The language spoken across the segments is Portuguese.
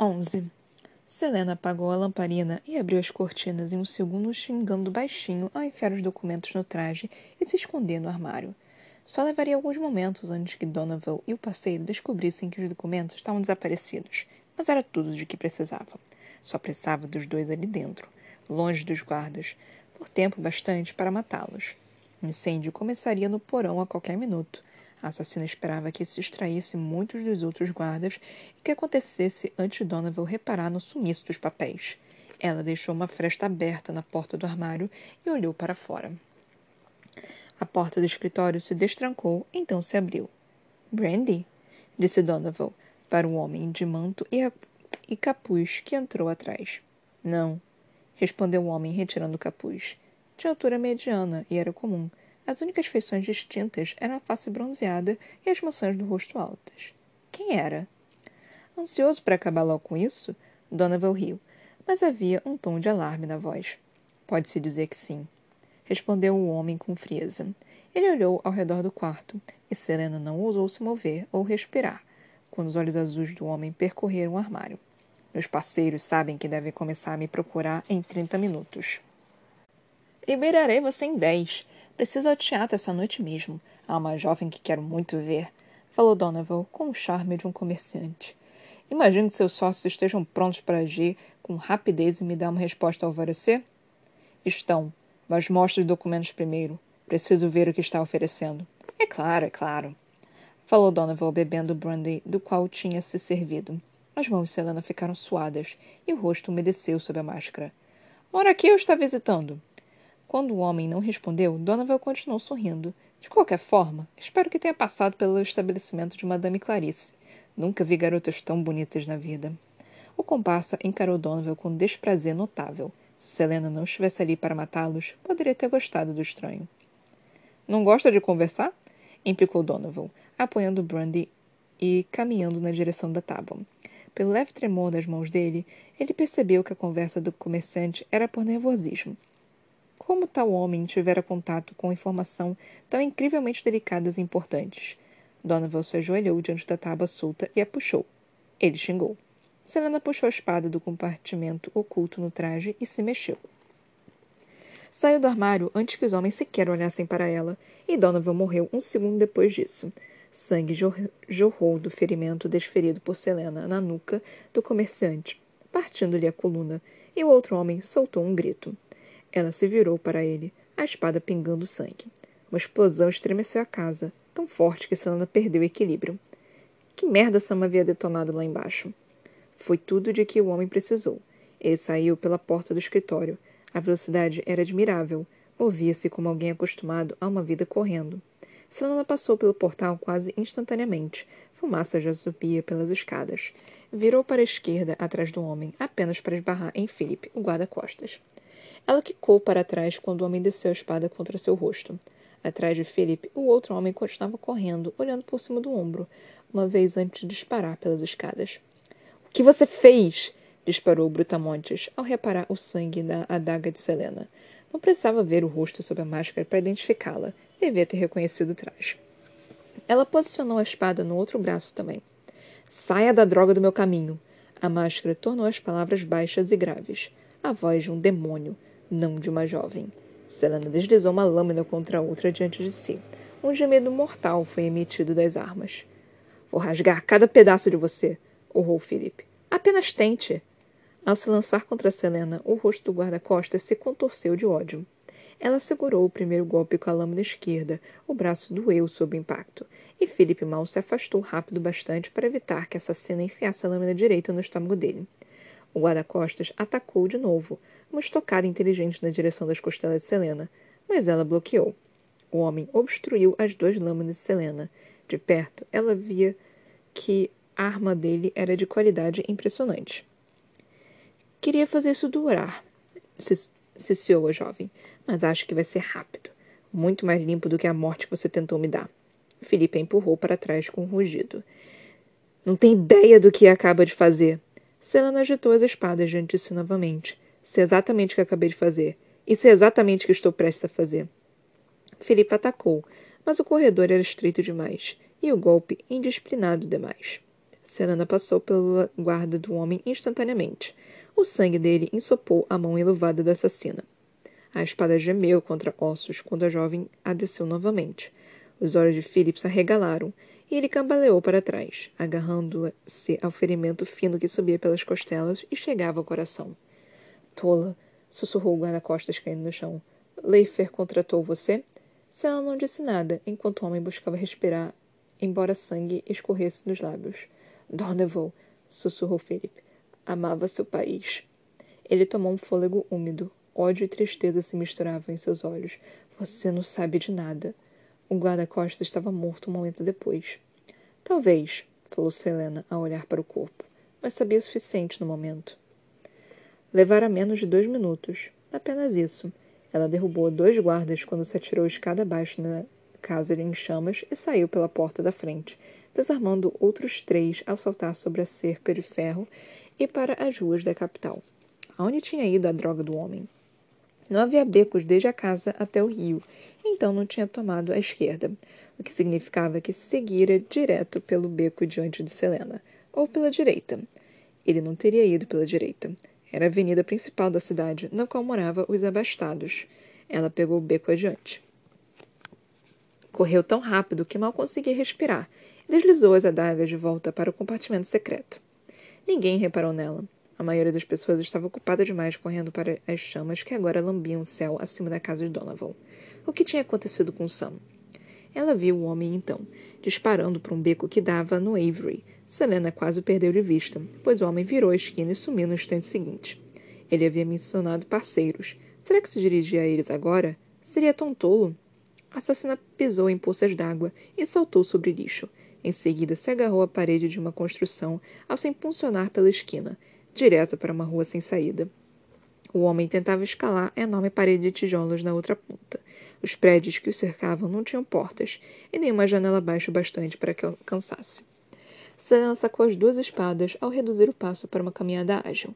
11. Selena apagou a lamparina e abriu as cortinas em um segundo, xingando baixinho ao enfiar os documentos no traje e se esconder no armário. Só levaria alguns momentos antes que Donovan e o parceiro descobrissem que os documentos estavam desaparecidos, mas era tudo de que precisava. Só precisava dos dois ali dentro, longe dos guardas, por tempo bastante para matá-los. O incêndio começaria no porão a qualquer minuto, a assassina esperava que se distraísse muitos dos outros guardas e que acontecesse antes Donovan reparar no sumiço dos papéis. Ela deixou uma fresta aberta na porta do armário e olhou para fora. A porta do escritório se destrancou, então se abriu. Brandy? disse Donovan para o homem de manto e, a... e capuz que entrou atrás. Não, respondeu o homem retirando o capuz. De altura mediana e era comum, as únicas feições distintas eram a face bronzeada e as maçãs do rosto altas. Quem era? Ansioso para acabar logo com isso, Donovan riu, mas havia um tom de alarme na voz. Pode-se dizer que sim, respondeu o homem com frieza. Ele olhou ao redor do quarto e Serena não ousou se mover ou respirar quando os olhos azuis do homem percorreram o armário. Meus parceiros sabem que devem começar a me procurar em trinta minutos. Liberarei você em dez, Preciso ao teatro essa noite mesmo. Há uma jovem que quero muito ver, falou Donovan com o charme de um comerciante. Imagino que seus sócios estejam prontos para agir com rapidez e me dar uma resposta ao alvorecer? Estão, mas mostre os documentos primeiro. Preciso ver o que está oferecendo. É claro, é claro. Falou Donovan bebendo o brandy do qual tinha se servido. As mãos de Selena ficaram suadas e o rosto umedeceu sob a máscara. Mora aqui ou está visitando? Quando o homem não respondeu, Donovan continuou sorrindo. De qualquer forma, espero que tenha passado pelo estabelecimento de Madame Clarice. Nunca vi garotas tão bonitas na vida. O comparsa encarou Donovan com desprazer notável. Se Selena não estivesse ali para matá-los, poderia ter gostado do estranho. Não gosta de conversar? implicou Donovan, apoiando Brandy e caminhando na direção da tábua. Pelo leve tremor das mãos dele, ele percebeu que a conversa do comerciante era por nervosismo. Como tal homem tivera contato com informação tão incrivelmente delicadas e importantes? Donovan se ajoelhou diante da tábua solta e a puxou. Ele xingou. Selena puxou a espada do compartimento oculto no traje e se mexeu. Saiu do armário antes que os homens sequer olhassem para ela, e Donovan morreu um segundo depois disso. Sangue jorrou do ferimento desferido por Selena na nuca do comerciante, partindo-lhe a coluna, e o outro homem soltou um grito. Ela se virou para ele, a espada pingando sangue. Uma explosão estremeceu a casa, tão forte que Selena perdeu o equilíbrio. Que merda Sam havia detonado lá embaixo? Foi tudo de que o homem precisou. Ele saiu pela porta do escritório. A velocidade era admirável. Movia-se como alguém acostumado a uma vida correndo. Selena passou pelo portal quase instantaneamente. Fumaça já subia pelas escadas. Virou para a esquerda, atrás do homem, apenas para esbarrar em Philip, o guarda-costas. Ela quicou para trás quando o homem desceu a espada contra seu rosto. Atrás de Philip, o outro homem continuava correndo, olhando por cima do ombro, uma vez antes de disparar pelas escadas. O que você fez? disparou Brutamontes, ao reparar o sangue da adaga de Selena. Não precisava ver o rosto sob a máscara para identificá-la. Devia ter reconhecido o traje. Ela posicionou a espada no outro braço também. Saia da droga do meu caminho! A máscara tornou as palavras baixas e graves. A voz de um demônio não de uma jovem. Selena deslizou uma lâmina contra a outra diante de si. Um gemido mortal foi emitido das armas. Vou rasgar cada pedaço de você, urrou Philip. Apenas tente. Ao se lançar contra Selena, o rosto do guarda-costas se contorceu de ódio. Ela segurou o primeiro golpe com a lâmina esquerda, o braço doeu sob o impacto, e Philip mal se afastou rápido bastante para evitar que a assassina enfiasse a lâmina direita no estômago dele. O guarda-costas atacou de novo, uma estocada inteligente na direção das costelas de Selena, mas ela bloqueou. O homem obstruiu as duas lâminas de Selena. De perto, ela via que a arma dele era de qualidade impressionante. Queria fazer isso durar, ciciou a jovem, mas acho que vai ser rápido. Muito mais limpo do que a morte que você tentou me dar. Felipe a empurrou para trás com um rugido. Não tem ideia do que acaba de fazer. Selena agitou as espadas diante de si novamente. Isso é exatamente o que acabei de fazer. Isso é exatamente o que estou prestes a fazer. Felipe atacou, mas o corredor era estreito demais e o golpe indisciplinado demais. Selena passou pela guarda do homem instantaneamente. O sangue dele ensopou a mão enluvada da assassina. A espada gemeu contra ossos quando a jovem a desceu novamente. Os olhos de Philip se arregalaram e ele cambaleou para trás, agarrando-se ao ferimento fino que subia pelas costelas e chegava ao coração. Tola, sussurrou o guarda-costas caindo no chão. Leifer contratou você? Selena não disse nada, enquanto o homem buscava respirar, embora sangue escorresse dos lábios. Donovan, sussurrou Philip. Amava seu país. Ele tomou um fôlego úmido. Ódio e tristeza se misturavam em seus olhos. Você não sabe de nada. O guarda-costas estava morto um momento depois. Talvez, falou Selena ao olhar para o corpo, mas sabia o suficiente no momento. Levara menos de dois minutos. Apenas isso. Ela derrubou dois guardas quando se atirou escada abaixo na casa em chamas e saiu pela porta da frente, desarmando outros três ao saltar sobre a cerca de ferro e para as ruas da capital. Aonde tinha ido a droga do homem? Não havia becos desde a casa até o rio, então não tinha tomado a esquerda, o que significava que seguira direto pelo beco diante de Selena, ou pela direita. Ele não teria ido pela direita. Era a avenida principal da cidade, na qual moravam os abastados. Ela pegou o beco adiante. Correu tão rápido que mal conseguia respirar e deslizou as adagas de volta para o compartimento secreto. Ninguém reparou nela. A maioria das pessoas estava ocupada demais correndo para as chamas que agora lambiam o céu acima da casa de Donovan. O que tinha acontecido com Sam? Ela viu o homem então, disparando para um beco que dava no Avery. Selena quase o perdeu de vista, pois o homem virou a esquina e sumiu no instante seguinte. Ele havia mencionado parceiros. Será que se dirigia a eles agora? Seria tão tolo? A assassina pisou em poças d'água e saltou sobre lixo. Em seguida, se agarrou à parede de uma construção ao se impulsionar pela esquina direto para uma rua sem saída. O homem tentava escalar a enorme parede de tijolos na outra ponta. Os prédios que o cercavam não tinham portas e nenhuma janela baixa bastante para que alcançasse. Selena sacou as duas espadas ao reduzir o passo para uma caminhada ágil.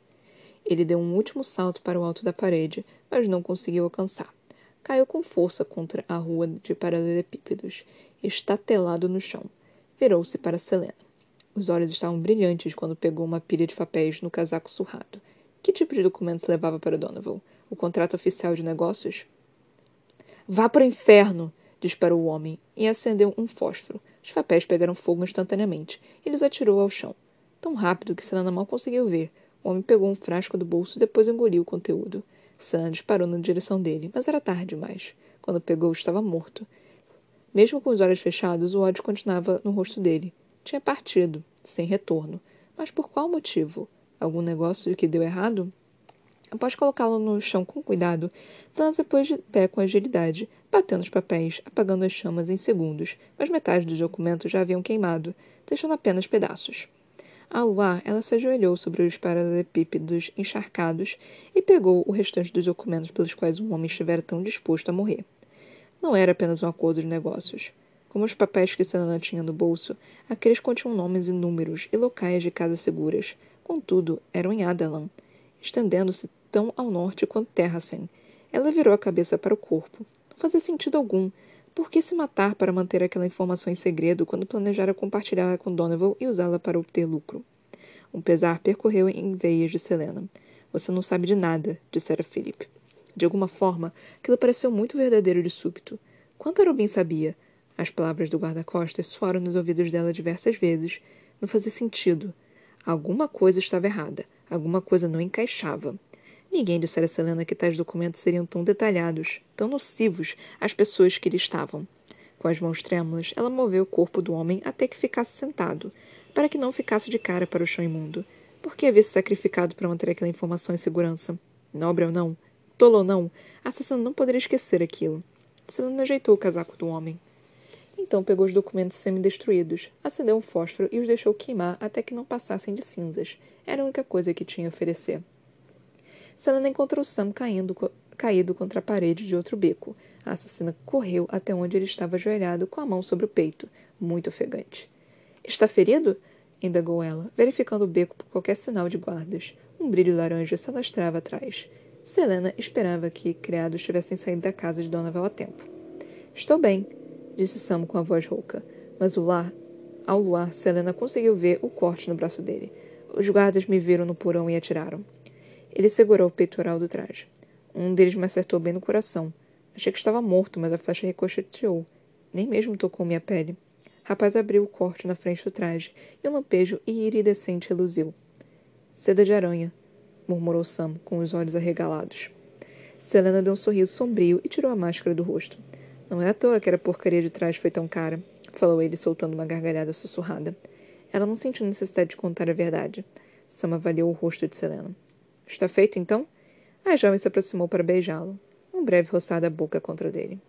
Ele deu um último salto para o alto da parede, mas não conseguiu alcançar. Caiu com força contra a rua de paralelepípedos, estatelado no chão. Virou-se para Selena. Os olhos estavam brilhantes quando pegou uma pilha de papéis no casaco surrado. Que tipo de documentos levava para Donovan? O contrato oficial de negócios? Vá para o inferno! disparou o homem e acendeu um fósforo. Os papéis pegaram fogo instantaneamente e os atirou ao chão. Tão rápido que Selena mal conseguiu ver. O homem pegou um frasco do bolso e depois engoliu o conteúdo. Selena disparou na direção dele, mas era tarde demais. Quando pegou, estava morto. Mesmo com os olhos fechados, o ódio continuava no rosto dele. Tinha partido, sem retorno. Mas por qual motivo? Algum negócio que deu errado? Após colocá-lo no chão com cuidado, Tanza pôs de pé com agilidade, batendo os papéis, apagando as chamas em segundos, mas metade dos documentos já haviam queimado, deixando apenas pedaços. Ao luar, ela se ajoelhou sobre os paralelepípedos encharcados e pegou o restante dos documentos pelos quais um homem estivera tão disposto a morrer. Não era apenas um acordo de negócios. Como os papéis que Selena tinha no bolso, aqueles continham nomes e números e locais de casas seguras. Contudo, eram em Adalan, estendendo-se tão ao norte quanto Terrasen. Ela virou a cabeça para o corpo. Fazia sentido algum. Por que se matar para manter aquela informação em segredo quando planejara compartilhá-la com Donovan e usá-la para obter lucro? Um pesar percorreu em veias de Selena. Você não sabe de nada, dissera Philip. De alguma forma, aquilo pareceu muito verdadeiro de súbito. Quanto Arubin sabia? As palavras do guarda-costas soaram nos ouvidos dela diversas vezes. Não fazia sentido. Alguma coisa estava errada. Alguma coisa não encaixava. Ninguém dissera a Selena que tais documentos seriam tão detalhados, tão nocivos às pessoas que lhe estavam. Com as mãos trêmulas, ela moveu o corpo do homem até que ficasse sentado, para que não ficasse de cara para o chão imundo. Por que havia se sacrificado para manter aquela informação em segurança? Nobre ou não, tolo ou não, a assassina não poderia esquecer aquilo. Selena ajeitou o casaco do homem. Então pegou os documentos semi-destruídos, acendeu um fósforo e os deixou queimar até que não passassem de cinzas. Era a única coisa que tinha a oferecer. Selena encontrou Sam caindo, caído contra a parede de outro beco. A assassina correu até onde ele estava ajoelhado, com a mão sobre o peito, muito ofegante. Está ferido? indagou ela, verificando o beco por qualquer sinal de guardas. Um brilho laranja se alastrava atrás. Selena esperava que criados tivessem saído da casa de Donovan a tempo. Estou bem, disse Sam com a voz rouca. Mas lar Ao luar, Selena conseguiu ver o corte no braço dele. Os guardas me viram no porão e atiraram. Ele segurou o peitoral do traje. Um deles me acertou bem no coração. Achei que estava morto, mas a flecha ricocheteou. Nem mesmo tocou minha pele. O rapaz abriu o corte na frente do traje e um lampejo iridescente reluziu. Seda de aranha, murmurou Sam, com os olhos arregalados. Selena deu um sorriso sombrio e tirou a máscara do rosto. Não é à toa que a porcaria de traje foi tão cara, falou ele, soltando uma gargalhada sussurrada. Ela não sentiu necessidade de contar a verdade. Sam avaliou o rosto de Selena. Está feito, então? A jovem se aproximou para beijá-lo. Um breve roçar da boca contra dele.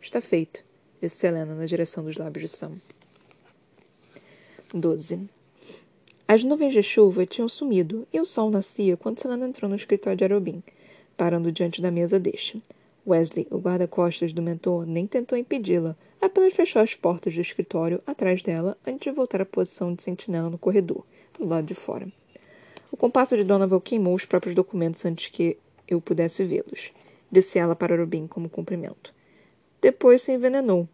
Está feito, disse Selena na direção dos lábios de Sam. 12. As nuvens de chuva tinham sumido e o sol nascia quando Selena entrou no escritório de Arobin, parando diante da mesa deste. Wesley, o guarda-costas do mentor, nem tentou impedi-la, apenas fechou as portas do escritório atrás dela antes de voltar à posição de sentinela no corredor, do lado de fora. O compasso de Donovan queimou os próprios documentos antes que eu pudesse vê-los, disse ela para Robin como cumprimento. Depois se envenenou.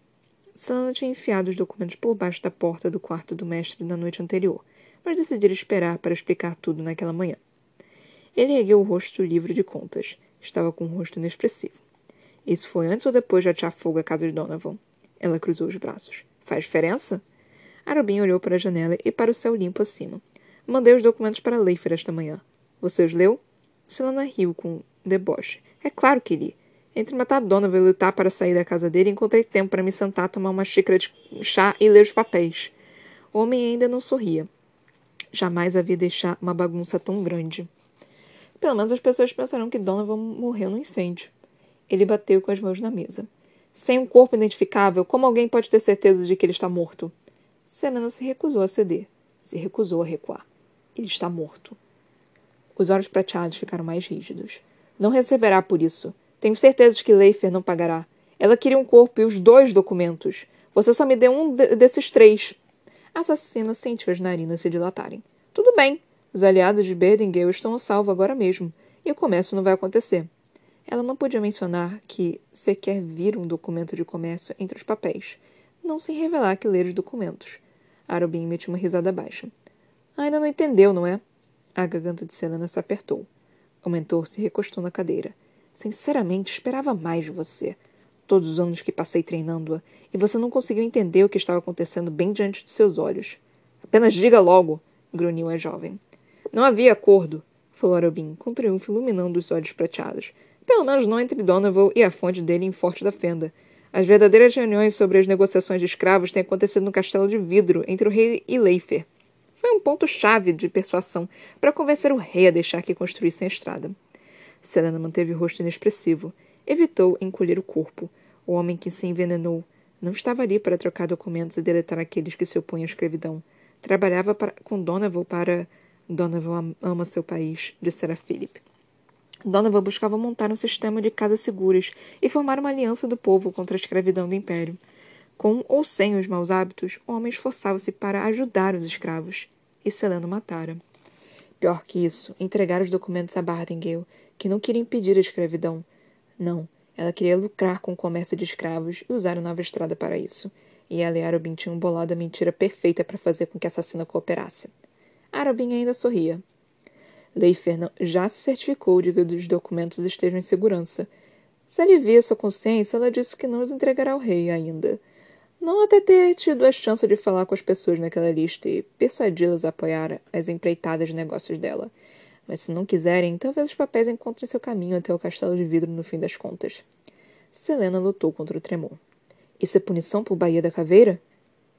Sana tinha enfiado os documentos por baixo da porta do quarto do mestre na noite anterior, mas decidiu esperar para explicar tudo naquela manhã. Ele ergueu o rosto livre de contas. Estava com um rosto inexpressivo. Isso foi antes ou depois de atear fogo à casa de Donovan? Ela cruzou os braços. Faz diferença? Arobin olhou para a janela e para o céu limpo acima. Mandei os documentos para Leifer esta manhã. Você os leu? Selena riu com deboche. É claro que li. Entre matar Donovan e lutar para sair da casa dele, encontrei tempo para me sentar, tomar uma xícara de chá e ler os papéis. O homem ainda não sorria. Jamais havia deixado uma bagunça tão grande. Pelo menos as pessoas pensaram que Donovan morreu no incêndio. Ele bateu com as mãos na mesa. Sem um corpo identificável, como alguém pode ter certeza de que ele está morto? Selena se recusou a ceder. Se recusou a recuar. Ele está morto. Os olhos prateados ficaram mais rígidos. Não receberá por isso. Tenho certeza de que Leifer não pagará. Ela queria um corpo e os dois documentos. Você só me deu um de desses três. A assassina sentiu as narinas se dilatarem. Tudo bem. Os aliados de Berdingale estão a salvo agora mesmo. E o comércio não vai acontecer. Ela não podia mencionar que sequer vira um documento de comércio entre os papéis. Não sem revelar que ler os documentos. Arobin emitiu uma risada baixa. Ainda não entendeu, não é? A garganta de Selena se apertou. O mentor se recostou na cadeira. Sinceramente, esperava mais de você. Todos os anos que passei treinando-a, e você não conseguiu entender o que estava acontecendo bem diante de seus olhos. Apenas diga logo, grunhiu a jovem. Não havia acordo, falou Arobin, com triunfo iluminando os olhos prateados. Pelo menos não entre Donovan e a fonte dele em Forte da Fenda. As verdadeiras reuniões sobre as negociações de escravos têm acontecido no castelo de vidro entre o rei e Leifer. Foi um ponto-chave de persuasão para convencer o rei a deixar que construíssem a estrada. Selena manteve o rosto inexpressivo. Evitou encolher o corpo. O homem que se envenenou não estava ali para trocar documentos e deletar aqueles que se opõem à escravidão. Trabalhava para, com Donovan para. Donovan ama seu país, dissera Philip. Donovan buscava montar um sistema de casas seguras e formar uma aliança do povo contra a escravidão do império. Com ou sem os maus hábitos, o homem esforçava-se para ajudar os escravos. E Selena matara. Pior que isso, entregar os documentos a Bardingale, que não queria impedir a escravidão. Não, ela queria lucrar com o comércio de escravos e usar a nova estrada para isso. E ela e Arobin tinham bolado a mentira perfeita para fazer com que a assassina cooperasse. Arobin ainda sorria. Leifer já se certificou de que os documentos estejam em segurança. Se alivia sua consciência, ela disse que não os entregará ao rei ainda. Não até ter tido a chance de falar com as pessoas naquela lista e persuadi-las a apoiar as empreitadas de negócios dela. Mas se não quiserem, talvez os papéis encontrem seu caminho até o castelo de vidro no fim das contas. Selena lutou contra o tremor. Isso é punição por Baía da Caveira?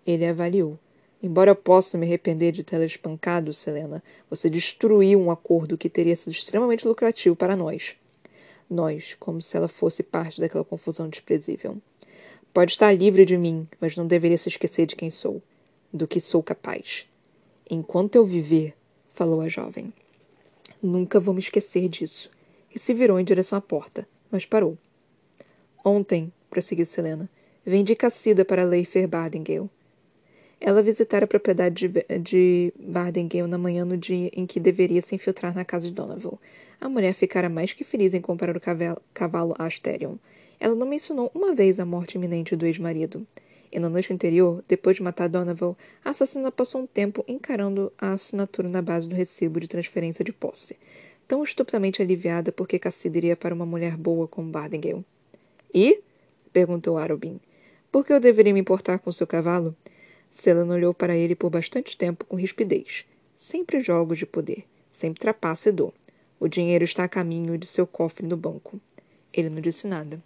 Ele avaliou. Embora eu possa me arrepender de tê-la espancado, Selena, você destruiu um acordo que teria sido extremamente lucrativo para nós. Nós, como se ela fosse parte daquela confusão desprezível. Pode estar livre de mim, mas não deveria se esquecer de quem sou, do que sou capaz. Enquanto eu viver, falou a jovem. Nunca vou me esquecer disso. E se virou em direção à porta, mas parou. Ontem, prosseguiu Selena, vendi Cassida para Leifer Bardingale. Ela visitara a propriedade de, de na manhã no dia em que deveria se infiltrar na casa de Donovan. A mulher ficara mais que feliz em comprar o cavalo, cavalo Asterion ela não mencionou uma vez a morte iminente do ex-marido. E na noite anterior, depois de matar Donovan, a assassina passou um tempo encarando a assinatura na base do recibo de transferência de posse, tão estupidamente aliviada porque Cassida iria para uma mulher boa como Bardengale. E? perguntou Arobin. Por que eu deveria me importar com seu cavalo? Selena olhou para ele por bastante tempo com rispidez. Sempre jogos de poder, sempre trapaço e dor. O dinheiro está a caminho de seu cofre no banco. Ele não disse nada.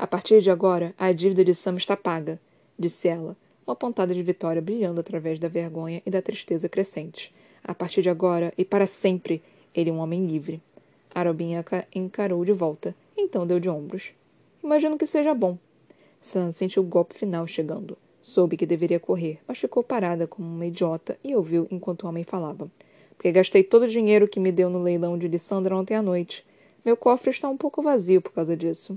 A partir de agora, a dívida de Sam está paga, disse ela, uma pontada de vitória brilhando através da vergonha e da tristeza crescentes. A partir de agora e para sempre, ele é um homem livre. Arobinha encarou de volta, então deu de ombros. Imagino que seja bom. Sam sentiu o golpe final chegando. Soube que deveria correr, mas ficou parada como uma idiota e ouviu enquanto o homem falava. Porque gastei todo o dinheiro que me deu no leilão de Lissandra ontem à noite. Meu cofre está um pouco vazio por causa disso.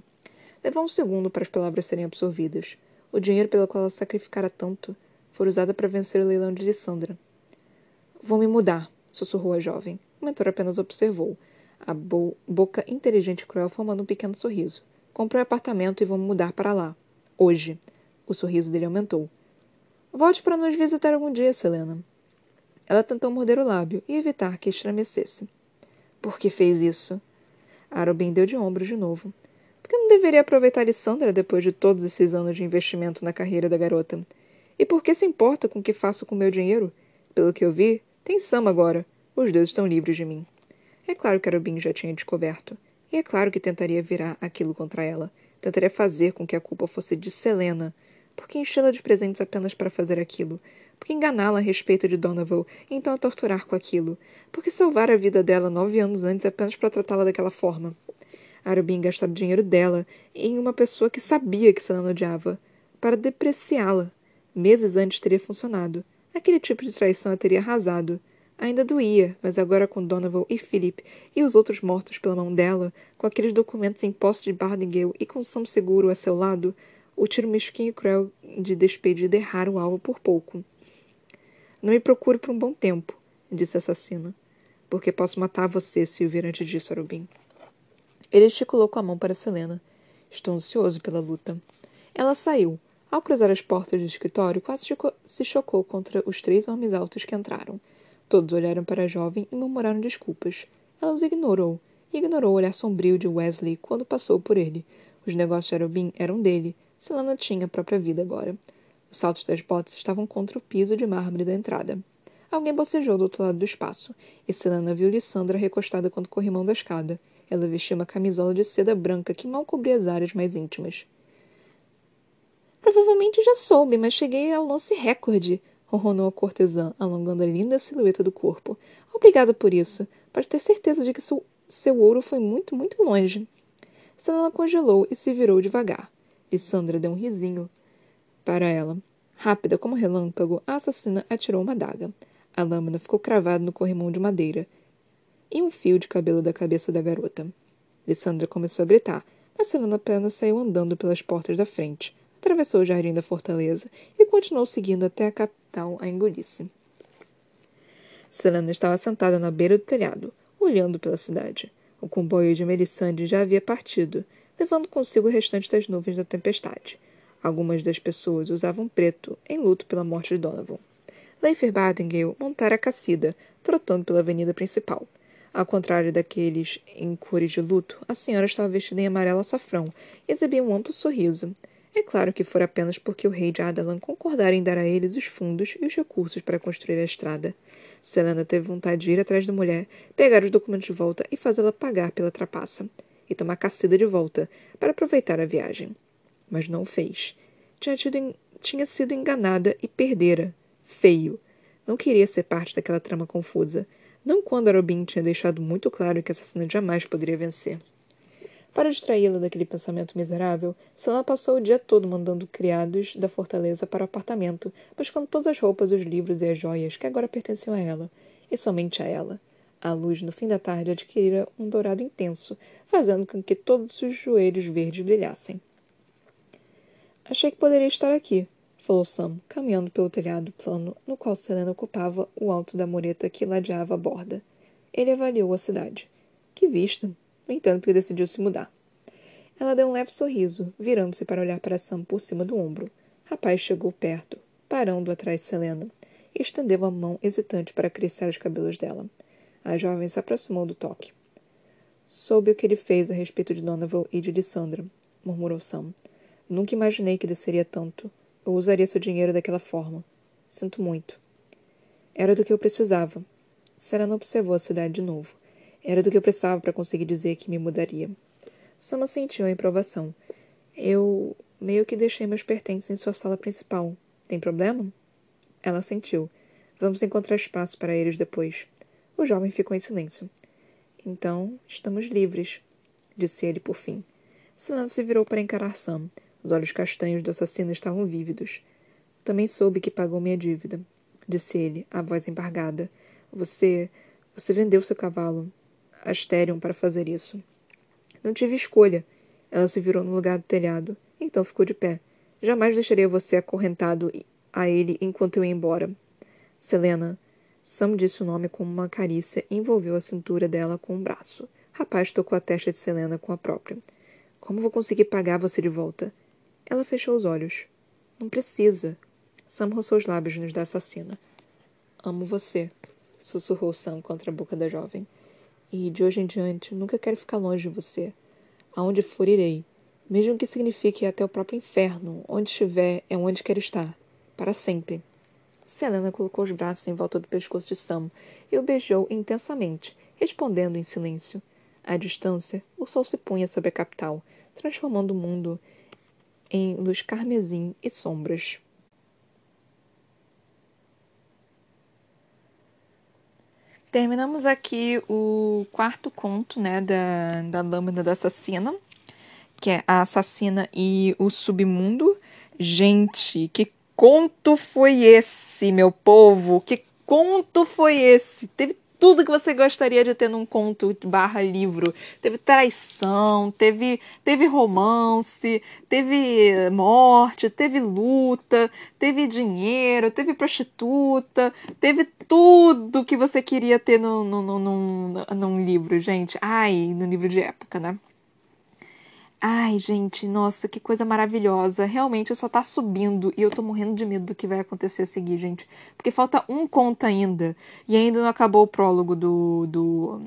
Levou um segundo para as palavras serem absorvidas. O dinheiro pelo qual ela sacrificara tanto foi usado para vencer o leilão de Lissandra. Vou me mudar, sussurrou a jovem. O mentor apenas observou, a bo boca inteligente e cruel formando um pequeno sorriso. Comprei apartamento e vou mudar para lá. Hoje. O sorriso dele aumentou. Volte para nos visitar algum dia, Selena. Ela tentou morder o lábio e evitar que estremecesse. Por que fez isso? Arobin deu de ombros de novo que não deveria aproveitar Lissandra depois de todos esses anos de investimento na carreira da garota? E por que se importa com o que faço com meu dinheiro? Pelo que eu vi, tem Sam agora. Os dois estão livres de mim. É claro que Arubin já tinha descoberto. E é claro que tentaria virar aquilo contra ela. Tentaria fazer com que a culpa fosse de Selena. Por que enchê-la de presentes apenas para fazer aquilo? Por que enganá-la a respeito de Donovan e então a torturar com aquilo? Por que salvar a vida dela nove anos antes apenas para tratá-la daquela forma? Arubin gastar o dinheiro dela em uma pessoa que sabia que Selena odiava, para depreciá-la. Meses antes teria funcionado. Aquele tipo de traição a teria arrasado. Ainda doía, mas agora com Donovan e Philip e os outros mortos pela mão dela, com aqueles documentos em posse de Bardingale e com Sam seguro a seu lado, o tiro mesquinho e cruel de despedida errara o alvo por pouco. Não me procure por um bom tempo, disse a assassina, porque posso matar você se o vir antes disso, Arubin. Ele gesticulou com a mão para Selena. Estou ansioso pela luta. Ela saiu. Ao cruzar as portas do escritório, quase se chocou contra os três homens altos que entraram. Todos olharam para a jovem e murmuraram desculpas. Ela os ignorou, e ignorou o olhar sombrio de Wesley quando passou por ele. Os negócios de Arobin eram dele. Selena tinha a própria vida agora. Os saltos das botas estavam contra o piso de mármore da entrada. Alguém bocejou do outro lado do espaço, e Selena viu Lissandra recostada contra o corrimão da escada. Ela vestia uma camisola de seda branca que mal cobria as áreas mais íntimas. Provavelmente já soube, mas cheguei ao lance recorde, ronronou a cortesã, alongando a linda silhueta do corpo. Obrigada por isso. Pode ter certeza de que seu, seu ouro foi muito, muito longe. Selena congelou e se virou devagar. E Sandra deu um risinho para ela. Rápida como relâmpago, a assassina atirou uma adaga. A lâmina ficou cravada no corrimão de madeira e um fio de cabelo da cabeça da garota. Lissandra começou a gritar, mas Selena apenas saiu andando pelas portas da frente, atravessou o jardim da fortaleza e continuou seguindo até a capital a engolisse. Selena estava sentada na beira do telhado, olhando pela cidade. O comboio de Melisande já havia partido, levando consigo o restante das nuvens da tempestade. Algumas das pessoas usavam preto, em luto pela morte de Donovan. Leifer Bardengale montara a cacida, trotando pela avenida principal. Ao contrário daqueles em cores de luto, a senhora estava vestida em amarelo açafrão e exibia um amplo sorriso. É claro que fora apenas porque o rei de Adalan concordara em dar a eles os fundos e os recursos para construir a estrada. Selena teve vontade de ir atrás da mulher, pegar os documentos de volta e fazê-la pagar pela trapaça. E tomar Cacida de volta, para aproveitar a viagem. Mas não o fez. Tinha, tido, tinha sido enganada e perdera. Feio. Não queria ser parte daquela trama confusa. Não quando Arobin tinha deixado muito claro que a assassina jamais poderia vencer. Para distraí-la daquele pensamento miserável, Selena passou o dia todo mandando criados da fortaleza para o apartamento, buscando todas as roupas, os livros e as joias que agora pertenciam a ela, e somente a ela. A luz, no fim da tarde, adquirira um dourado intenso, fazendo com que todos os joelhos verdes brilhassem. Achei que poderia estar aqui, falou Sam, caminhando pelo telhado plano no qual Selena ocupava o alto da mureta que ladeava a borda. Ele avaliou a cidade. Que vista! No entanto, que decidiu se mudar. Ela deu um leve sorriso, virando-se para olhar para Sam por cima do ombro. rapaz chegou perto, parando atrás de Selena, e estendeu a mão hesitante para acariciar os cabelos dela. A jovem se aproximou do toque. Soube o que ele fez a respeito de Donovan e de Lissandra, murmurou Sam. Nunca imaginei que desceria tanto. Eu usaria seu dinheiro daquela forma. Sinto muito. Era do que eu precisava. Selena observou a cidade de novo. Era do que eu precisava para conseguir dizer que me mudaria. Sama sentiu a improvação. Eu meio que deixei meus pertences em sua sala principal. Tem problema? Ela sentiu. Vamos encontrar espaço para eles depois. O jovem ficou em silêncio. Então, estamos livres, disse ele por fim. Selena se virou para encarar Sam. Os olhos castanhos do assassino estavam vívidos. Também soube que pagou minha dívida, disse ele, a voz embargada. Você. Você vendeu seu cavalo, Asterion, para fazer isso. Não tive escolha. Ela se virou no lugar do telhado, então ficou de pé. Jamais deixaria você acorrentado a ele enquanto eu ia embora. Selena. Sam disse o nome com uma carícia e envolveu a cintura dela com um braço. Rapaz tocou a testa de Selena com a própria. Como vou conseguir pagar você de volta? Ela fechou os olhos. Não precisa. Sam roçou os lábios nos da assassina. Amo você, sussurrou Sam contra a boca da jovem. E de hoje em diante nunca quero ficar longe de você. Aonde for, irei. Mesmo que signifique até o próprio inferno. Onde estiver é onde quero estar. Para sempre. Selena colocou os braços em volta do pescoço de Sam e o beijou intensamente, respondendo em silêncio. À distância, o sol se punha sobre a capital, transformando o mundo em luz carmesim e sombras. Terminamos aqui o quarto conto né, da, da Lâmina da Assassina, que é a Assassina e o Submundo. Gente, que conto foi esse, meu povo? Que conto foi esse? Teve tudo que você gostaria de ter num conto barra livro. Teve traição, teve, teve romance, teve morte, teve luta, teve dinheiro, teve prostituta, teve tudo que você queria ter no, no, no, num, num livro, gente. Ai, no livro de época, né? Ai, gente, nossa, que coisa maravilhosa. Realmente só tá subindo e eu tô morrendo de medo do que vai acontecer a seguir, gente. Porque falta um conto ainda. E ainda não acabou o prólogo do. do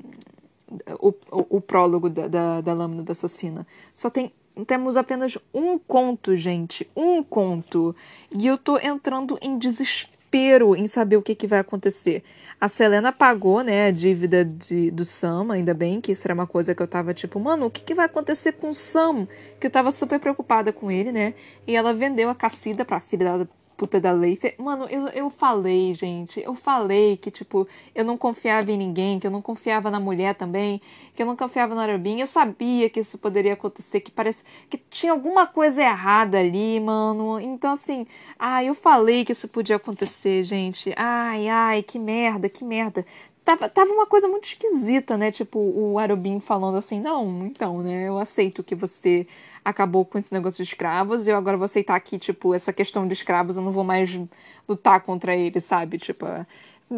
o, o, o prólogo da, da, da lâmina da assassina. Só tem. Temos apenas um conto, gente. Um conto. E eu tô entrando em desespero em saber o que, que vai acontecer. A Selena pagou, né, a dívida de, do Sam, ainda bem que isso era uma coisa que eu tava tipo, mano, o que, que vai acontecer com o Sam? Que eu tava super preocupada com ele, né? E ela vendeu a Cassida pra filha da puta da lei. Mano, eu, eu falei, gente, eu falei que, tipo, eu não confiava em ninguém, que eu não confiava na mulher também, que eu não confiava no Arabim. Eu sabia que isso poderia acontecer, que parece que tinha alguma coisa errada ali, mano. Então, assim, ah, eu falei que isso podia acontecer, gente. Ai, ai, que merda, que merda. Tava, tava uma coisa muito esquisita, né? Tipo, o Arubim falando assim, não, então, né? Eu aceito que você acabou com esse negócio de escravos, e eu agora vou aceitar que, tipo, essa questão de escravos eu não vou mais lutar contra ele, sabe? Tipo,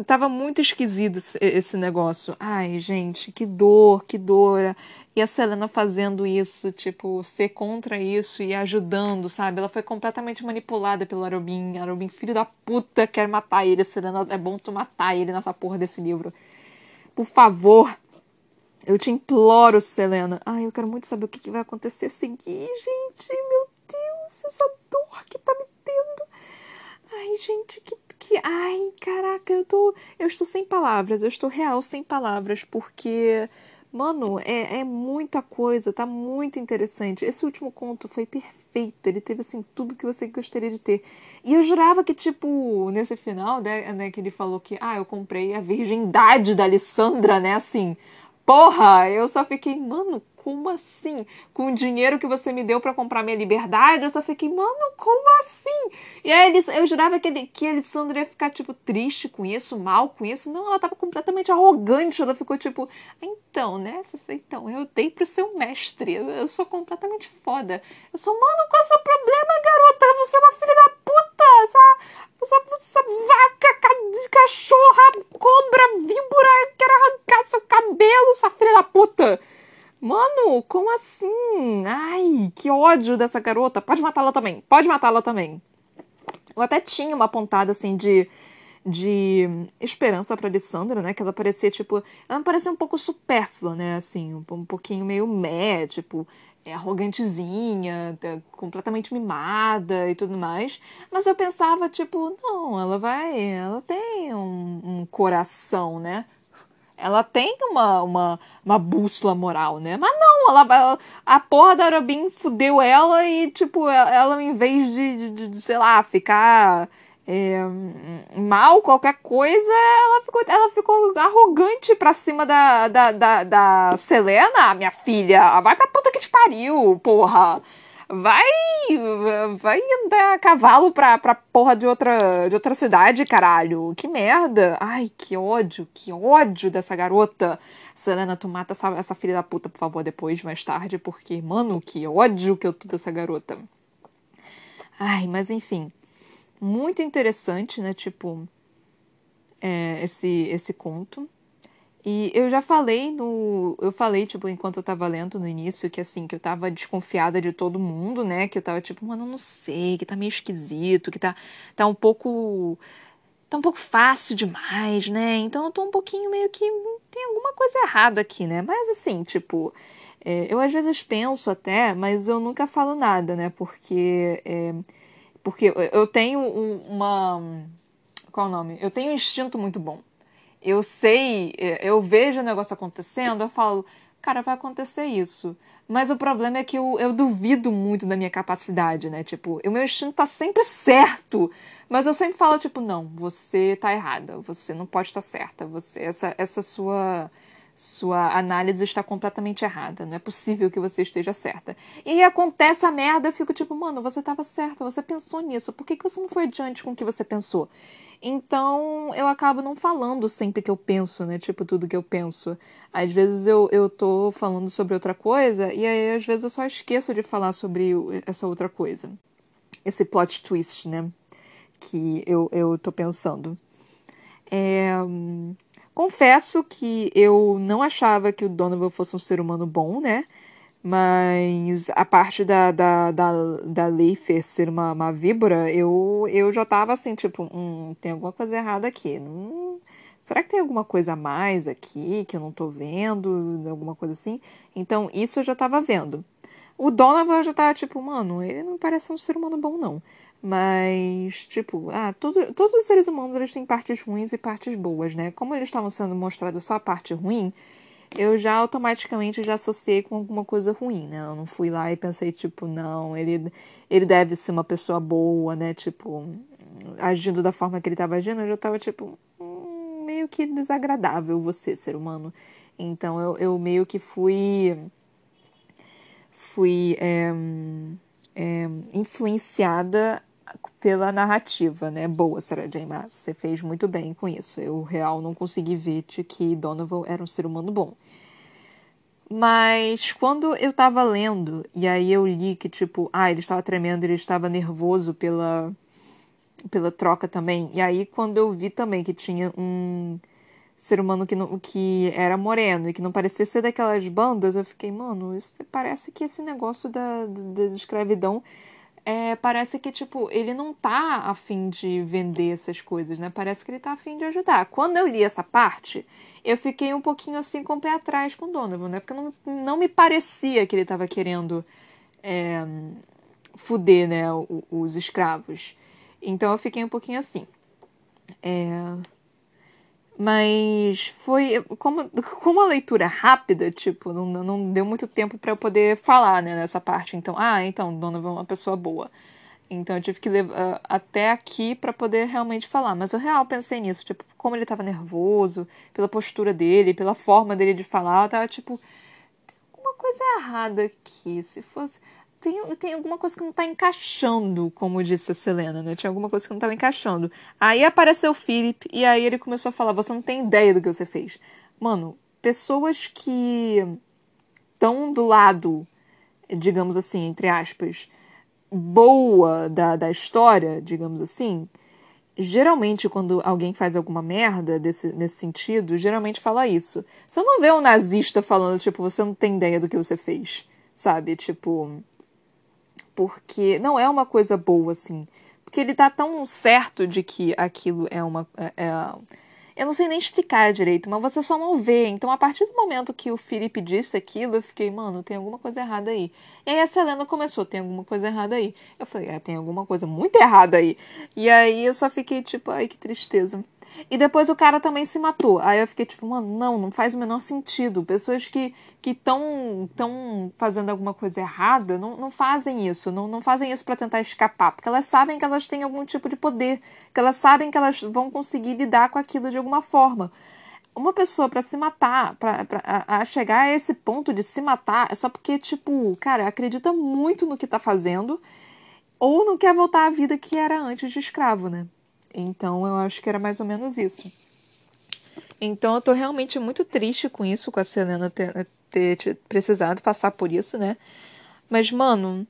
tava muito esquisito esse negócio. Ai, gente, que dor, que dor. E a Selena fazendo isso, tipo, ser contra isso e ajudando, sabe? Ela foi completamente manipulada pelo Arobin. Arobin, filho da puta, quer matar ele. A Selena, é bom tu matar ele nessa porra desse livro. Por favor, eu te imploro, Selena. Ai, eu quero muito saber o que, que vai acontecer a seguir, gente. Meu Deus, essa dor que tá me tendo. Ai, gente, que, que. Ai, caraca, eu tô. Eu estou sem palavras. Eu estou real sem palavras, porque. Mano, é, é muita coisa, tá muito interessante. Esse último conto foi perfeito. Ele teve, assim, tudo que você gostaria de ter. E eu jurava que, tipo, nesse final, né, né que ele falou que, ah, eu comprei a virgindade da Alessandra, né, assim Porra, eu só fiquei, mano, como assim? Com o dinheiro que você me deu para comprar minha liberdade, eu só fiquei, mano, como assim? E aí eu jurava que, ele, que a Alessandra ia ficar, tipo, triste com isso, mal com isso. Não, ela tava completamente arrogante. Ela ficou tipo, então, né? Então, eu dei pro seu mestre. Eu sou completamente foda. Eu sou, mano, qual é o seu problema, garota? Você é uma filha da puta! Essa, essa, essa vaca, cachorra, cobra, víbora, quero arrancar seu cabelo, sua filha da puta! Mano, como assim? Ai, que ódio dessa garota. Pode matá-la também. Pode matá-la também. Eu até tinha uma pontada, assim, de, de esperança pra Alessandra, né? Que ela parecia, tipo... Ela me parecia um pouco supérflua, né? Assim, um, um pouquinho meio mé, tipo... É, arrogantezinha, tá completamente mimada e tudo mais. Mas eu pensava, tipo, não, ela vai... Ela tem um, um coração, né? Ela tem uma, uma, uma bússola moral, né? Mas não, ela, ela a porra da Robin fudeu ela e, tipo, ela, em vez de, de, de sei lá, ficar é, mal, qualquer coisa, ela ficou, ela ficou arrogante pra cima da, da, da, da Selena, minha filha. Vai pra puta que te pariu, porra vai vai andar a cavalo pra, pra porra de outra, de outra cidade, caralho. Que merda. Ai, que ódio, que ódio dessa garota. Selena, tu mata essa, essa filha da puta, por favor, depois, mais tarde, porque, mano, que ódio que eu tô dessa garota. Ai, mas enfim. Muito interessante, né? Tipo, é, esse, esse conto. E eu já falei no. Eu falei, tipo, enquanto eu tava lendo no início, que assim, que eu tava desconfiada de todo mundo, né? Que eu tava tipo, mano, não sei, que tá meio esquisito, que tá, tá um pouco. Tá um pouco fácil demais, né? Então eu tô um pouquinho meio que. Tem alguma coisa errada aqui, né? Mas assim, tipo. É, eu às vezes penso até, mas eu nunca falo nada, né? Porque. É, porque eu tenho uma. Qual o nome? Eu tenho um instinto muito bom eu sei, é, eu vejo o negócio acontecendo, eu falo, cara, vai acontecer isso. Mas o problema é que eu, eu duvido muito da minha capacidade, né? Tipo, o meu instinto tá sempre certo. Mas eu sempre falo, tipo, não, você tá errada, você não pode estar certa, você, essa, essa sua sua análise está completamente errada. Não é possível que você esteja certa. E aí acontece a merda, eu fico tipo, mano, você estava certa, você pensou nisso. Por que, que você não foi adiante com o que você pensou? Então eu acabo não falando sempre que eu penso, né? Tipo, tudo que eu penso. Às vezes eu, eu tô falando sobre outra coisa e aí às vezes eu só esqueço de falar sobre essa outra coisa. Esse plot twist, né? Que eu, eu tô pensando. É... Confesso que eu não achava que o Donovan fosse um ser humano bom, né? Mas a parte da, da, da, da Leifer ser uma, uma víbora, eu, eu já tava assim, tipo, hum, tem alguma coisa errada aqui. Hum, será que tem alguma coisa a mais aqui que eu não tô vendo? Alguma coisa assim? Então, isso eu já tava vendo. O Donovan já tava tipo, mano, ele não parece um ser humano bom, não. Mas, tipo, ah, tudo, todos os seres humanos eles têm partes ruins e partes boas, né? Como eles estavam sendo mostrados só a parte ruim, eu já automaticamente já associei com alguma coisa ruim, né? Eu não fui lá e pensei, tipo, não, ele, ele deve ser uma pessoa boa, né? Tipo, agindo da forma que ele estava agindo, eu já estava, tipo, hum, meio que desagradável você, ser humano. Então eu, eu meio que fui. fui é, é, influenciada pela narrativa, né? Boa, Sarah J. Maas. Você fez muito bem com isso. Eu, real, não consegui ver que Donovan era um ser humano bom. Mas quando eu tava lendo, e aí eu li que, tipo, ah, ele estava tremendo, ele estava nervoso pela, pela troca também. E aí, quando eu vi também que tinha um ser humano que, não, que era moreno e que não parecia ser daquelas bandas, eu fiquei, mano, isso parece que esse negócio da, da, da escravidão é, parece que, tipo, ele não tá afim de vender essas coisas, né? Parece que ele tá afim de ajudar. Quando eu li essa parte, eu fiquei um pouquinho assim com o pé atrás com o Donovan, né? Porque não, não me parecia que ele tava querendo é, fuder, né, os, os escravos. Então eu fiquei um pouquinho assim. É, mas foi como, como a leitura é rápida, tipo, não, não deu muito tempo para eu poder falar, né, nessa parte. Então, ah, então, Donovan é uma pessoa boa. Então eu tive que levar uh, até aqui para poder realmente falar. Mas eu real pensei nisso, tipo, como ele tava nervoso, pela postura dele, pela forma dele de falar, eu tava tipo, tem alguma coisa errada aqui. Se fosse tem, tem alguma coisa que não tá encaixando, como disse a Selena, né? Tinha alguma coisa que não tava encaixando. Aí apareceu o Philip e aí ele começou a falar: Você não tem ideia do que você fez. Mano, pessoas que estão do lado, digamos assim, entre aspas, boa da, da história, digamos assim, geralmente quando alguém faz alguma merda desse, nesse sentido, geralmente fala isso. Você não vê um nazista falando, tipo, você não tem ideia do que você fez, sabe? Tipo porque não é uma coisa boa, assim. Porque ele tá tão certo de que aquilo é uma. É, é, eu não sei nem explicar direito, mas você só não vê. Então, a partir do momento que o Felipe disse aquilo, eu fiquei, mano, tem alguma coisa errada aí. E aí a Selena começou, tem alguma coisa errada aí. Eu falei, é, tem alguma coisa muito errada aí. E aí eu só fiquei tipo, ai, que tristeza. E depois o cara também se matou. Aí eu fiquei tipo, mano, não, não faz o menor sentido. Pessoas que estão tão fazendo alguma coisa errada não, não fazem isso. Não, não fazem isso para tentar escapar. Porque elas sabem que elas têm algum tipo de poder. Que elas sabem que elas vão conseguir lidar com aquilo de alguma forma. Uma pessoa para se matar, pra, pra, a, a chegar a esse ponto de se matar, é só porque, tipo, cara, acredita muito no que tá fazendo ou não quer voltar à vida que era antes de escravo, né? Então eu acho que era mais ou menos isso. Então eu tô realmente muito triste com isso, com a Selena ter, ter, precisado passar por isso, né? Mas, mano,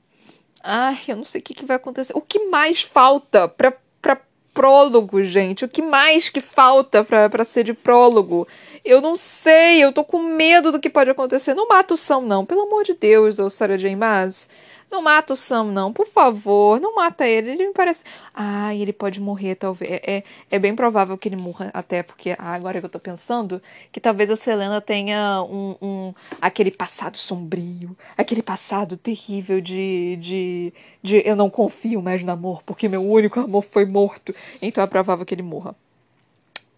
ai, eu não sei o que, que vai acontecer. O que mais falta pra, pra prólogo, gente? O que mais que falta pra, pra ser de prólogo? Eu não sei, eu tô com medo do que pode acontecer. Não mata o Sam, não. Pelo amor de Deus, ô Sarah J. Maas. Não mata o Sam, não, por favor, não mata ele. Ele me parece. Ah, ele pode morrer, talvez. É, é, é bem provável que ele morra, até porque ah, agora que eu tô pensando, que talvez a Selena tenha um, um aquele passado sombrio, aquele passado terrível de, de, de eu não confio mais no amor, porque meu único amor foi morto. Então é provável que ele morra.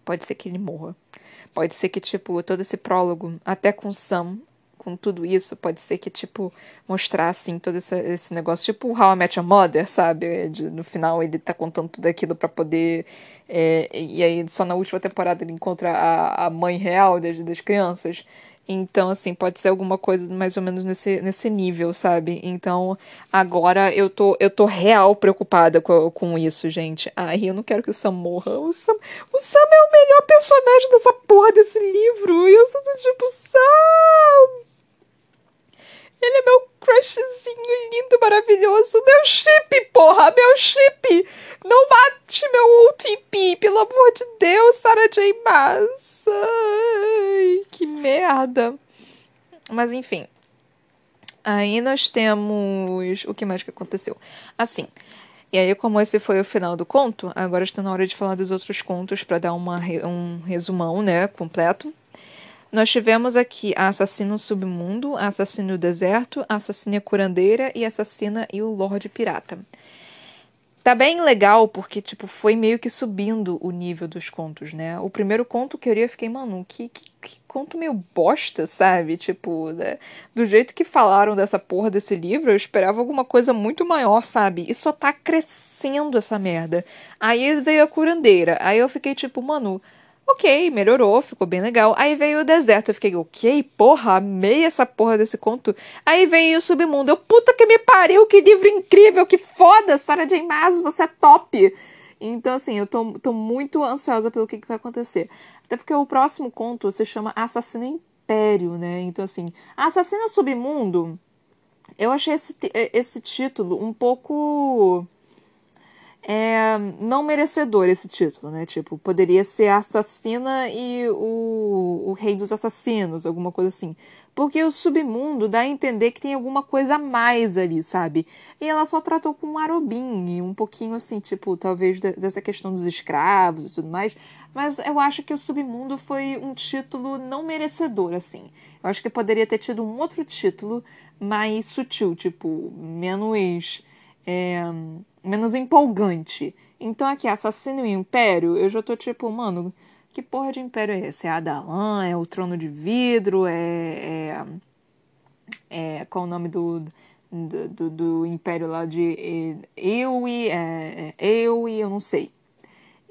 Pode ser que ele morra. Pode ser que, tipo, todo esse prólogo, até com Sam, com tudo isso, pode ser que, tipo, mostrar, assim, todo esse, esse negócio, tipo How I Met Your Mother, sabe? De, no final ele tá contando tudo aquilo para poder. É, e aí, só na última temporada ele encontra a, a mãe real das, das crianças. Então, assim, pode ser alguma coisa mais ou menos nesse, nesse nível, sabe? Então, agora eu tô, eu tô real preocupada com, com isso, gente. Ai, eu não quero que o Sam morra. O Sam, o Sam é o melhor personagem dessa porra desse livro. E eu sou do tipo, Sam! Ele é meu crushzinho lindo, maravilhoso. Meu chip, porra! Meu chip! Não mate meu UTP, pelo amor de Deus, Sarah J. Maas. Ai, que merda. Mas enfim. Aí nós temos. O que mais que aconteceu? Assim. E aí, como esse foi o final do conto, agora está na hora de falar dos outros contos para dar uma, um resumão, né, completo. Nós tivemos aqui a assassina submundo, a assassina deserto, a assassina curandeira e a assassina e o Lorde Pirata. Tá bem legal porque, tipo, foi meio que subindo o nível dos contos, né? O primeiro conto que eu li, eu fiquei, mano, que, que, que conto meio bosta, sabe? Tipo, né? do jeito que falaram dessa porra desse livro, eu esperava alguma coisa muito maior, sabe? E só tá crescendo essa merda. Aí veio a curandeira. Aí eu fiquei, tipo, mano Ok, melhorou, ficou bem legal. Aí veio o deserto, eu fiquei, ok, porra, amei essa porra desse conto. Aí veio o submundo, eu, puta que me pariu, que livro incrível, que foda, Sarah J. Maas, você é top. Então, assim, eu tô, tô muito ansiosa pelo que, que vai acontecer. Até porque o próximo conto se chama Assassino Império, né? Então, assim, Assassino Submundo, eu achei esse, esse título um pouco é não merecedor esse título, né? Tipo, poderia ser assassina e o, o rei dos assassinos, alguma coisa assim. Porque o submundo dá a entender que tem alguma coisa a mais ali, sabe? E ela só tratou com um arobin, um pouquinho assim, tipo, talvez dessa questão dos escravos e tudo mais. Mas eu acho que o submundo foi um título não merecedor, assim. Eu acho que poderia ter tido um outro título mais sutil, tipo, menos. É, menos empolgante. Então aqui, Assassino e Império, eu já tô tipo, mano, que porra de império é esse? É Adalan? É o Trono de Vidro? É. é, é qual o nome do, do, do, do império lá de Eui? É, é Eui, eu não sei.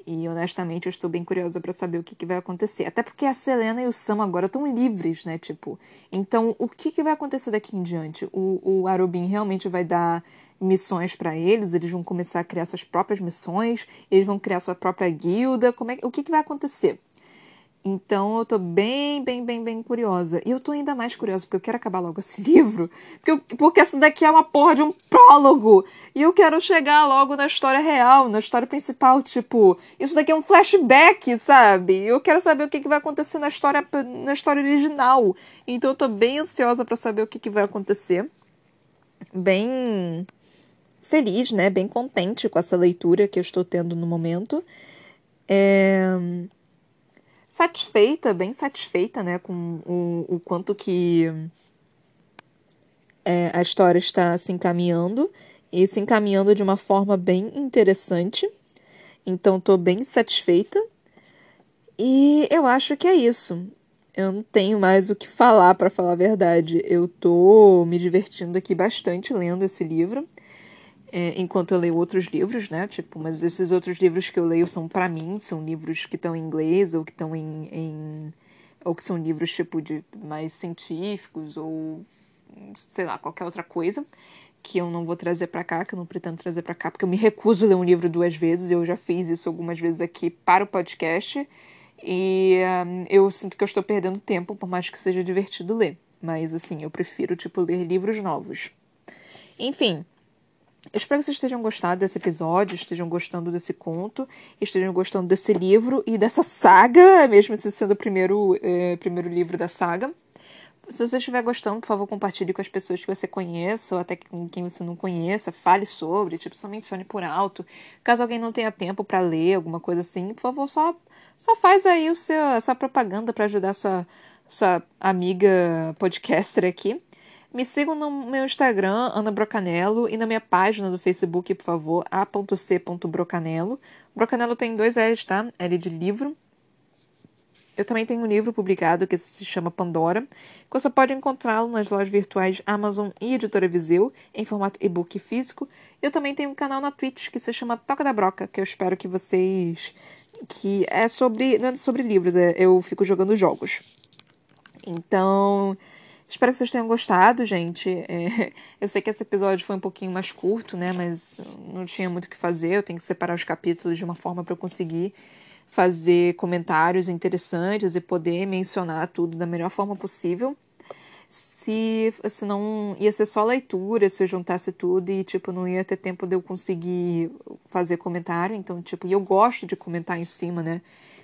E honestamente eu estou bem curiosa para saber o que, que, vai acontecer. Até porque a Selena e o Sam agora estão livres, né? Tipo, então o que, que vai acontecer daqui em diante? O, o Arobin realmente vai dar missões para eles, eles vão começar a criar suas próprias missões, eles vão criar sua própria guilda, como é, o que, que vai acontecer? Então eu tô bem, bem, bem, bem curiosa. E eu tô ainda mais curiosa porque eu quero acabar logo esse livro. Porque, eu, porque essa daqui é uma porra de um prólogo. E eu quero chegar logo na história real, na história principal. Tipo, isso daqui é um flashback, sabe? Eu quero saber o que, que vai acontecer na história, na história original. Então eu tô bem ansiosa para saber o que, que vai acontecer. Bem feliz, né? Bem contente com essa leitura que eu estou tendo no momento. É... Satisfeita, bem satisfeita, né? Com o, o quanto que é, a história está se encaminhando e se encaminhando de uma forma bem interessante. Então, estou bem satisfeita. E eu acho que é isso. Eu não tenho mais o que falar, para falar a verdade. Eu tô me divertindo aqui bastante lendo esse livro, é, enquanto eu leio outros livros, né? Tipo, mas esses outros livros que eu leio são para mim, são livros que estão em inglês ou que estão em, em, ou que são livros tipo de mais científicos ou sei lá qualquer outra coisa que eu não vou trazer para cá, que eu não pretendo trazer para cá, porque eu me recuso a ler um livro duas vezes. Eu já fiz isso algumas vezes aqui para o podcast. E um, eu sinto que eu estou perdendo tempo, por mais que seja divertido ler. Mas, assim, eu prefiro, tipo, ler livros novos. Enfim, eu espero que vocês estejam gostando desse episódio, estejam gostando desse conto, estejam gostando desse livro e dessa saga, mesmo esse sendo o primeiro, eh, primeiro livro da saga. Se você estiver gostando, por favor, compartilhe com as pessoas que você conheça, ou até com quem você não conheça, fale sobre, tipo, só mencione por alto. Caso alguém não tenha tempo para ler, alguma coisa assim, por favor, só só faz aí o seu, essa propaganda para ajudar sua, sua amiga podcaster aqui. Me sigam no meu Instagram, Ana Brocanello, e na minha página do Facebook, por favor, a.c.brocanello. Brocanello tem dois L's, tá? L de livro. Eu também tenho um livro publicado que se chama Pandora, que você pode encontrá-lo nas lojas virtuais Amazon e Editora Viseu, em formato e-book físico. Eu também tenho um canal na Twitch que se chama Toca da Broca, que eu espero que vocês que é sobre. Não é sobre livros, é, eu fico jogando jogos. Então, espero que vocês tenham gostado, gente. É, eu sei que esse episódio foi um pouquinho mais curto, né? Mas não tinha muito o que fazer. Eu tenho que separar os capítulos de uma forma para eu conseguir fazer comentários interessantes e poder mencionar tudo da melhor forma possível se, se não ia ser só leitura, se eu juntasse tudo e, tipo, não ia ter tempo de eu conseguir fazer comentário. Então, tipo, e eu gosto de comentar em cima, né?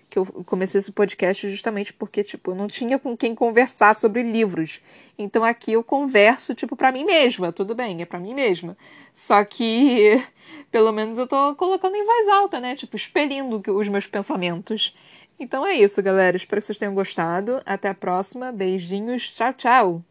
Que eu comecei esse podcast justamente porque, tipo, eu não tinha com quem conversar sobre livros. Então aqui eu converso, tipo, para mim mesma. Tudo bem, é para mim mesma. Só que, pelo menos eu tô colocando em voz alta, né? Tipo, expelindo os meus pensamentos. Então é isso, galera. Espero que vocês tenham gostado. Até a próxima. Beijinhos. Tchau, tchau.